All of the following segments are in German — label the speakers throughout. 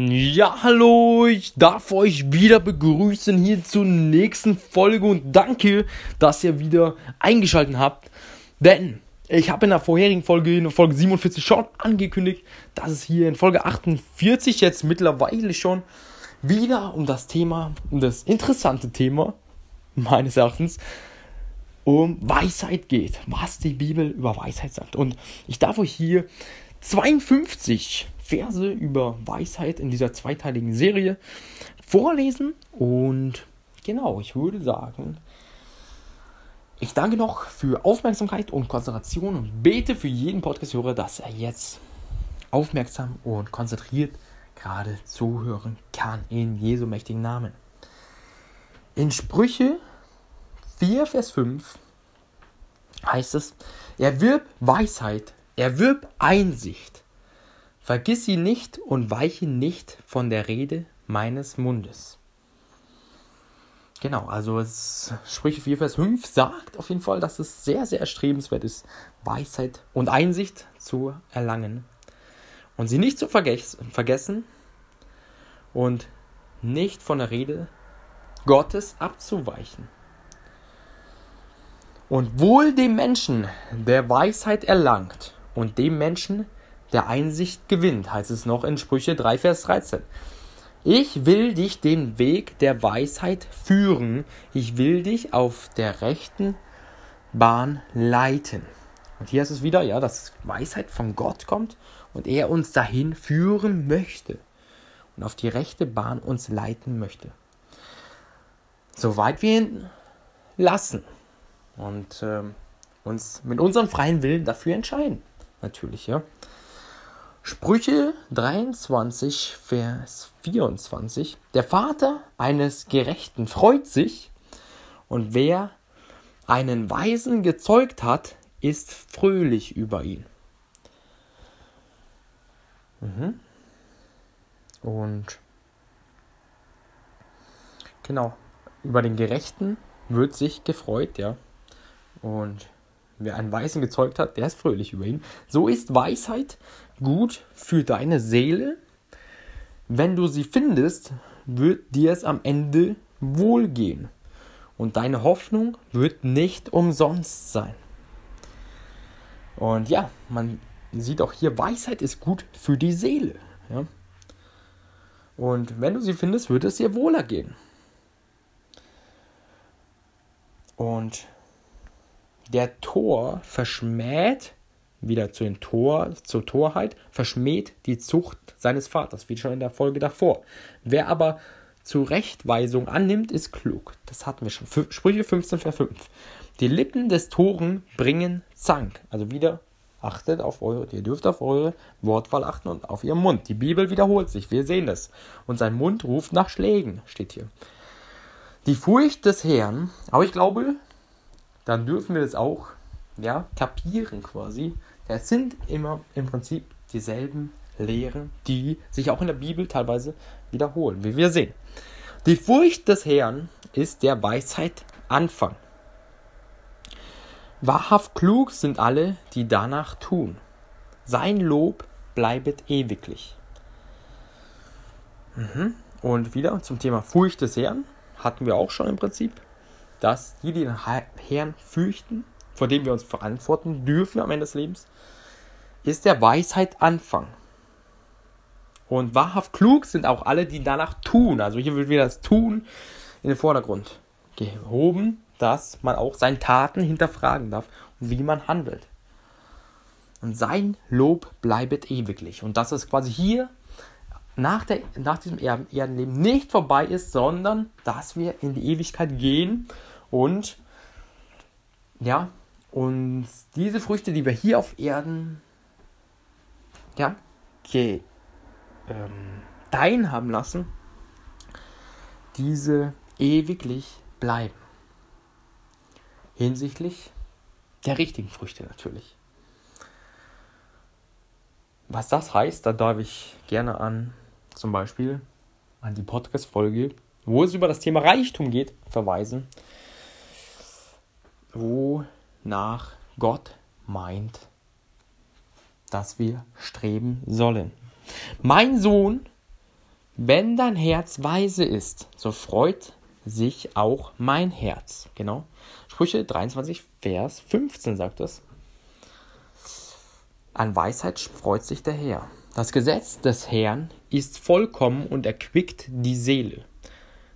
Speaker 1: Ja, hallo, ich darf euch wieder begrüßen hier zur nächsten Folge und danke, dass ihr wieder eingeschaltet habt. Denn ich habe in der vorherigen Folge, in der Folge 47 schon angekündigt, dass es hier in Folge 48 jetzt mittlerweile schon wieder um das Thema, um das interessante Thema meines Erachtens, um Weisheit geht. Was die Bibel über Weisheit sagt. Und ich darf euch hier 52 Verse über Weisheit in dieser zweiteiligen Serie vorlesen. Und genau, ich würde sagen, ich danke noch für Aufmerksamkeit und Konzentration und bete für jeden Podcast-Hörer, dass er jetzt aufmerksam und konzentriert gerade zuhören kann in Jesu mächtigen Namen. In Sprüche 4, Vers 5 heißt es, erwirb Weisheit, erwirb Einsicht, Vergiss sie nicht und weiche nicht von der Rede meines Mundes. Genau, also es, Sprüche 4, Vers 5 sagt auf jeden Fall, dass es sehr, sehr erstrebenswert ist, Weisheit und Einsicht zu erlangen. Und sie nicht zu vergessen und nicht von der Rede Gottes abzuweichen. Und wohl dem Menschen, der Weisheit erlangt, und dem Menschen, der Einsicht gewinnt, heißt es noch in Sprüche 3, Vers 13. Ich will dich den Weg der Weisheit führen, ich will dich auf der rechten Bahn leiten. Und hier ist es wieder, ja, dass Weisheit von Gott kommt und er uns dahin führen möchte und auf die rechte Bahn uns leiten möchte. Soweit wir ihn lassen und äh, uns mit unserem freien Willen dafür entscheiden. Natürlich, ja. Sprüche 23, Vers 24. Der Vater eines Gerechten freut sich, und wer einen Weisen gezeugt hat, ist fröhlich über ihn. Mhm. Und genau, über den Gerechten wird sich gefreut, ja. Und wer einen Weisen gezeugt hat, der ist fröhlich über ihn. So ist Weisheit gut für deine Seele. Wenn du sie findest, wird dir es am Ende wohlgehen. Und deine Hoffnung wird nicht umsonst sein. Und ja, man sieht auch hier, Weisheit ist gut für die Seele. Ja? Und wenn du sie findest, wird es dir wohler gehen. Und der Tor verschmäht wieder zu den Tor, zur Torheit, verschmäht die Zucht seines Vaters, wie schon in der Folge davor. Wer aber Zurechtweisung annimmt, ist klug. Das hatten wir schon. Sprüche 15, Vers 5. Die Lippen des Toren bringen Zank. Also wieder achtet auf eure, ihr dürft auf eure Wortwahl achten und auf ihren Mund. Die Bibel wiederholt sich, wir sehen das. Und sein Mund ruft nach Schlägen, steht hier. Die Furcht des Herrn, aber ich glaube, dann dürfen wir das auch ja, kapieren quasi. Es sind immer im Prinzip dieselben Lehren, die sich auch in der Bibel teilweise wiederholen, wie wir sehen. Die Furcht des Herrn ist der Weisheit Anfang. Wahrhaft klug sind alle, die danach tun. Sein Lob bleibet ewiglich. Mhm. Und wieder zum Thema Furcht des Herrn hatten wir auch schon im Prinzip, dass die, die den Herrn fürchten, vor dem wir uns verantworten dürfen am Ende des Lebens, ist der Weisheit Anfang. Und wahrhaft klug sind auch alle, die danach tun. Also hier wird wieder das Tun in den Vordergrund gehoben, dass man auch seine Taten hinterfragen darf und wie man handelt. Und sein Lob bleibet ewiglich. Und dass es quasi hier nach, der, nach diesem Erdenleben nicht vorbei ist, sondern dass wir in die Ewigkeit gehen und ja, und diese Früchte, die wir hier auf Erden ja, ge, ähm, dein haben lassen, diese ewiglich bleiben. Hinsichtlich der richtigen Früchte natürlich. Was das heißt, da darf ich gerne an zum Beispiel an die Podcast-Folge, wo es über das Thema Reichtum geht, verweisen, wo nach Gott meint, dass wir streben sollen. Mein Sohn, wenn dein Herz weise ist, so freut sich auch mein Herz. Genau. Sprüche 23, Vers 15 sagt es. An Weisheit freut sich der Herr. Das Gesetz des Herrn ist vollkommen und erquickt die Seele.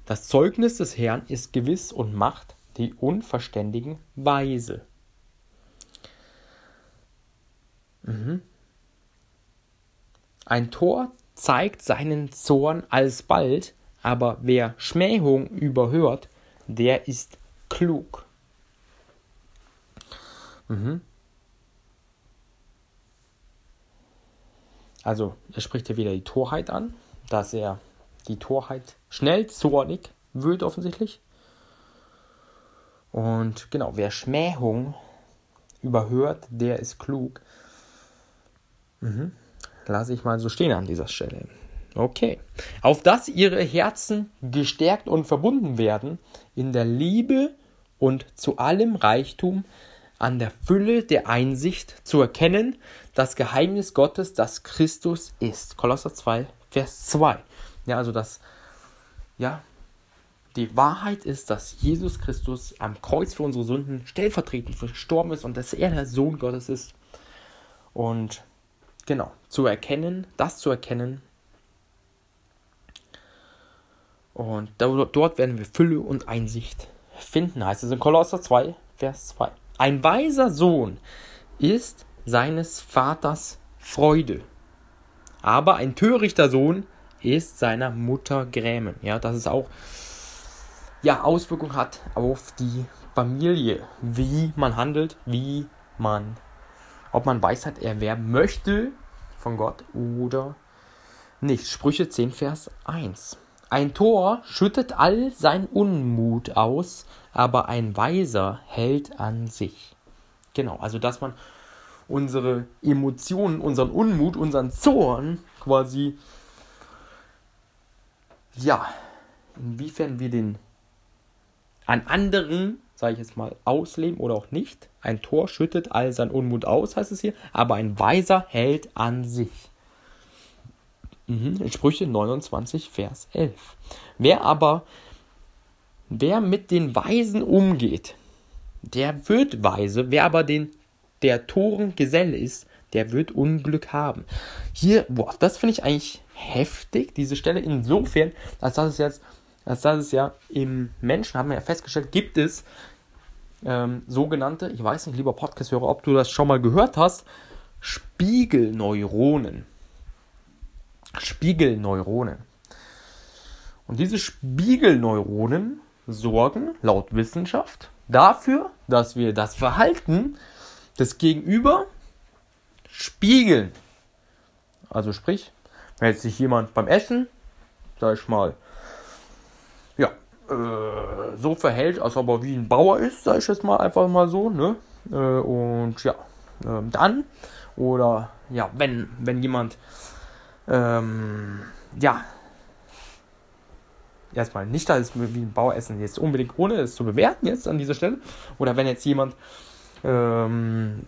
Speaker 1: Das Zeugnis des Herrn ist gewiss und macht die Unverständigen weise. Mhm. Ein Tor zeigt seinen Zorn alsbald, aber wer Schmähung überhört, der ist klug. Mhm. Also, er spricht ja wieder die Torheit an, dass er die Torheit schnell zornig wird, offensichtlich. Und genau, wer Schmähung überhört, der ist klug. Mhm. Lasse ich mal so stehen an dieser Stelle. Okay. Auf dass ihre Herzen gestärkt und verbunden werden in der Liebe und zu allem Reichtum an der Fülle der Einsicht zu erkennen, das Geheimnis Gottes, das Christus ist. Kolosser 2, Vers 2. Ja, also das, ja, die Wahrheit ist, dass Jesus Christus am Kreuz für unsere Sünden stellvertretend verstorben ist und dass er der Sohn Gottes ist. Und genau, zu erkennen, das zu erkennen. Und dort werden wir Fülle und Einsicht finden, heißt es in Kolosser 2, Vers 2. Ein weiser Sohn ist seines Vaters Freude, aber ein törichter Sohn ist seiner Mutter Grämen. Ja, dass es auch ja, Auswirkungen hat auf die Familie, wie man handelt, wie man, ob man Weisheit erwerben möchte von Gott oder nicht. Sprüche 10, Vers 1. Ein Tor schüttet all sein Unmut aus, aber ein Weiser hält an sich. Genau, also dass man unsere Emotionen, unseren Unmut, unseren Zorn quasi, ja, inwiefern wir den an anderen, sage ich jetzt mal, ausleben oder auch nicht. Ein Tor schüttet all sein Unmut aus, heißt es hier, aber ein Weiser hält an sich. Mhm, Sprüche 29, Vers 11. Wer aber Wer mit den Weisen umgeht, der wird weise. Wer aber den, der Toren Geselle ist, der wird Unglück haben. Hier, boah, das finde ich eigentlich heftig, diese Stelle insofern, als das es jetzt, das es ja im Menschen, haben wir ja festgestellt, gibt es ähm, sogenannte, ich weiß nicht, lieber Podcast-Hörer, ob du das schon mal gehört hast, Spiegelneuronen. Spiegelneuronen. Und diese Spiegelneuronen sorgen laut Wissenschaft dafür, dass wir das Verhalten des Gegenüber spiegeln. Also sprich, wenn jetzt sich jemand beim Essen, sag ich mal, ja, äh, so verhält, als ob er wie ein Bauer ist, sag ich jetzt mal einfach mal so, ne? Äh, und ja, äh, dann, oder ja, wenn, wenn jemand, ähm, ja, erstmal nicht ist wie ein Bauessen jetzt unbedingt ohne es zu bewerten jetzt an dieser Stelle. Oder wenn jetzt jemand, ähm,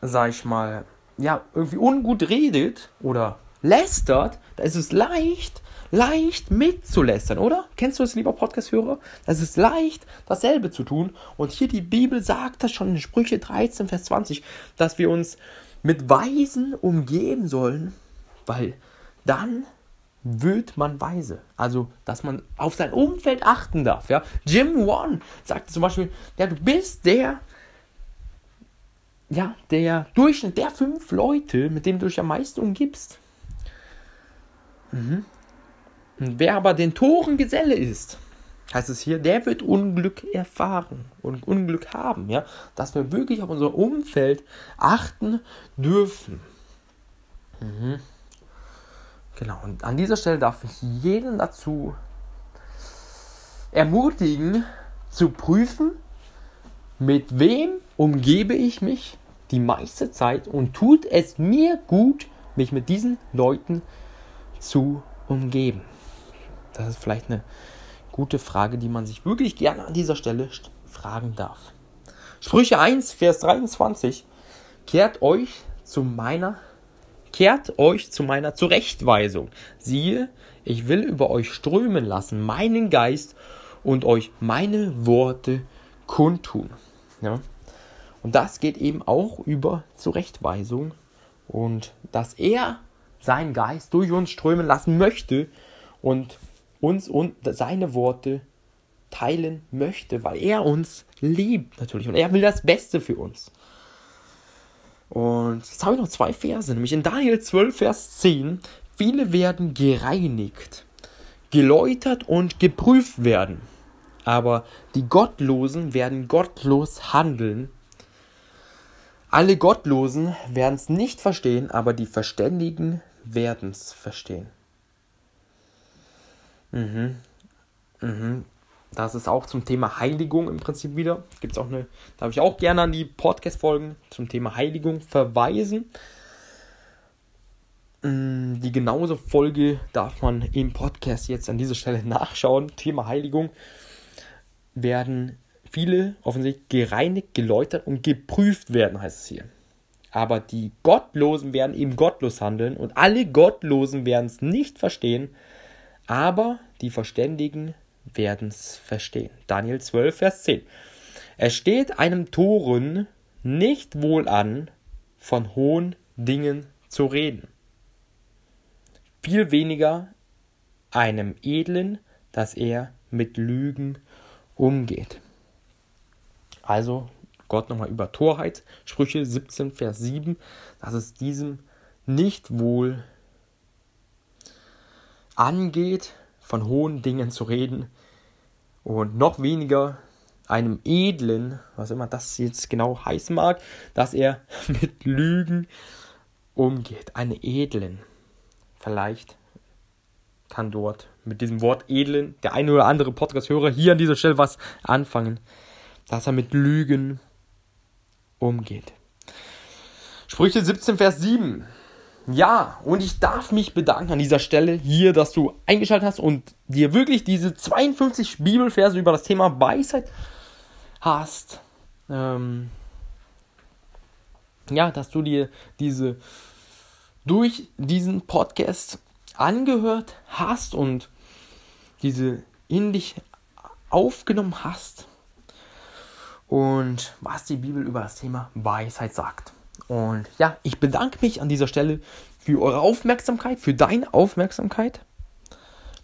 Speaker 1: sag ich mal, ja, irgendwie ungut redet oder lästert, da ist es leicht, leicht mitzulästern, oder? Kennst du das, lieber Podcast-Hörer? Es ist leicht, dasselbe zu tun. Und hier die Bibel sagt das schon in Sprüche 13, Vers 20, dass wir uns mit Weisen umgeben sollen, weil dann wird man weise. Also, dass man auf sein Umfeld achten darf. Ja? Jim Wan sagte zum Beispiel, ja, du bist der, ja, der Durchschnitt der fünf Leute, mit denen du dich am meisten umgibst. Mhm. Wer aber den Toren Geselle ist, heißt es hier, der wird Unglück erfahren und Unglück haben, ja, dass wir wirklich auf unser Umfeld achten dürfen. Mhm. Genau, und an dieser Stelle darf ich jeden dazu ermutigen, zu prüfen, mit wem umgebe ich mich die meiste Zeit und tut es mir gut, mich mit diesen Leuten zu umgeben. Das ist vielleicht eine gute Frage, die man sich wirklich gerne an dieser Stelle fragen darf. Sprüche 1, Vers 23. Kehrt euch zu meiner kehrt euch zu meiner Zurechtweisung. Siehe, ich will über euch strömen lassen, meinen Geist und euch meine Worte kundtun. Ja? Und das geht eben auch über Zurechtweisung und dass er seinen Geist durch uns strömen lassen möchte und uns und seine Worte teilen möchte, weil er uns liebt natürlich und er will das Beste für uns. Und jetzt habe ich noch zwei Verse, nämlich in Daniel 12, Vers 10. Viele werden gereinigt, geläutert und geprüft werden. Aber die Gottlosen werden gottlos handeln. Alle Gottlosen werden es nicht verstehen, aber die Verständigen werden es verstehen. Mhm. Mhm. Das ist auch zum Thema Heiligung im Prinzip wieder. Gibt auch eine, darf ich auch gerne an die Podcast-Folgen zum Thema Heiligung verweisen. Mm, die genauso Folge darf man im Podcast jetzt an dieser Stelle nachschauen. Thema Heiligung werden viele offensichtlich gereinigt, geläutert und geprüft werden, heißt es hier. Aber die Gottlosen werden eben gottlos handeln und alle Gottlosen werden es nicht verstehen, aber die Verständigen werden es verstehen. Daniel 12, Vers 10. Es steht einem Toren nicht wohl an, von hohen Dingen zu reden. Viel weniger einem Edlen, dass er mit Lügen umgeht. Also Gott nochmal über Torheit, Sprüche 17, Vers 7, dass es diesem nicht wohl angeht, von hohen Dingen zu reden und noch weniger einem Edlen, was immer das jetzt genau heißen mag, dass er mit Lügen umgeht. Eine Edlen. Vielleicht kann dort mit diesem Wort Edlen der eine oder andere Podcast-Hörer hier an dieser Stelle was anfangen, dass er mit Lügen umgeht. Sprüche 17, Vers 7. Ja, und ich darf mich bedanken an dieser Stelle hier, dass du eingeschaltet hast und dir wirklich diese 52 Bibelverse über das Thema Weisheit hast. Ähm, ja, dass du dir diese durch diesen Podcast angehört hast und diese in dich aufgenommen hast und was die Bibel über das Thema Weisheit sagt. Und ja, ich bedanke mich an dieser Stelle für eure Aufmerksamkeit, für deine Aufmerksamkeit,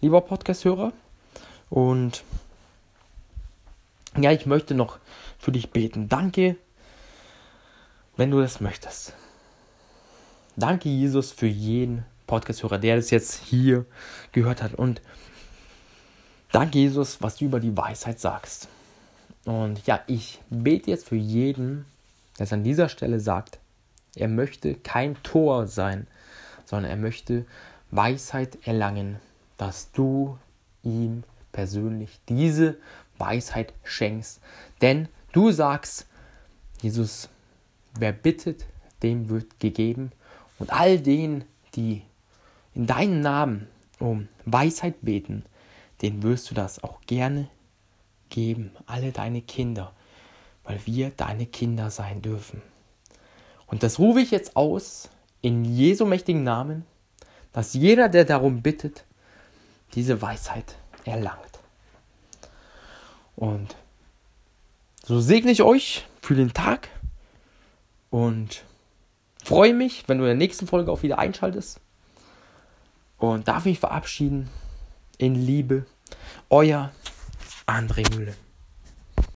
Speaker 1: lieber Podcast-Hörer. Und ja, ich möchte noch für dich beten. Danke, wenn du das möchtest. Danke, Jesus, für jeden Podcast-Hörer, der das jetzt hier gehört hat. Und danke, Jesus, was du über die Weisheit sagst. Und ja, ich bete jetzt für jeden, der es an dieser Stelle sagt, er möchte kein Tor sein, sondern er möchte Weisheit erlangen, dass du ihm persönlich diese Weisheit schenkst. Denn du sagst, Jesus, wer bittet, dem wird gegeben. Und all denen, die in deinem Namen um Weisheit beten, denen wirst du das auch gerne geben. Alle deine Kinder, weil wir deine Kinder sein dürfen. Und das rufe ich jetzt aus in Jesu mächtigen Namen, dass jeder, der darum bittet, diese Weisheit erlangt. Und so segne ich euch für den Tag und freue mich, wenn du in der nächsten Folge auch wieder einschaltest. Und darf mich verabschieden in Liebe. Euer André Mühle.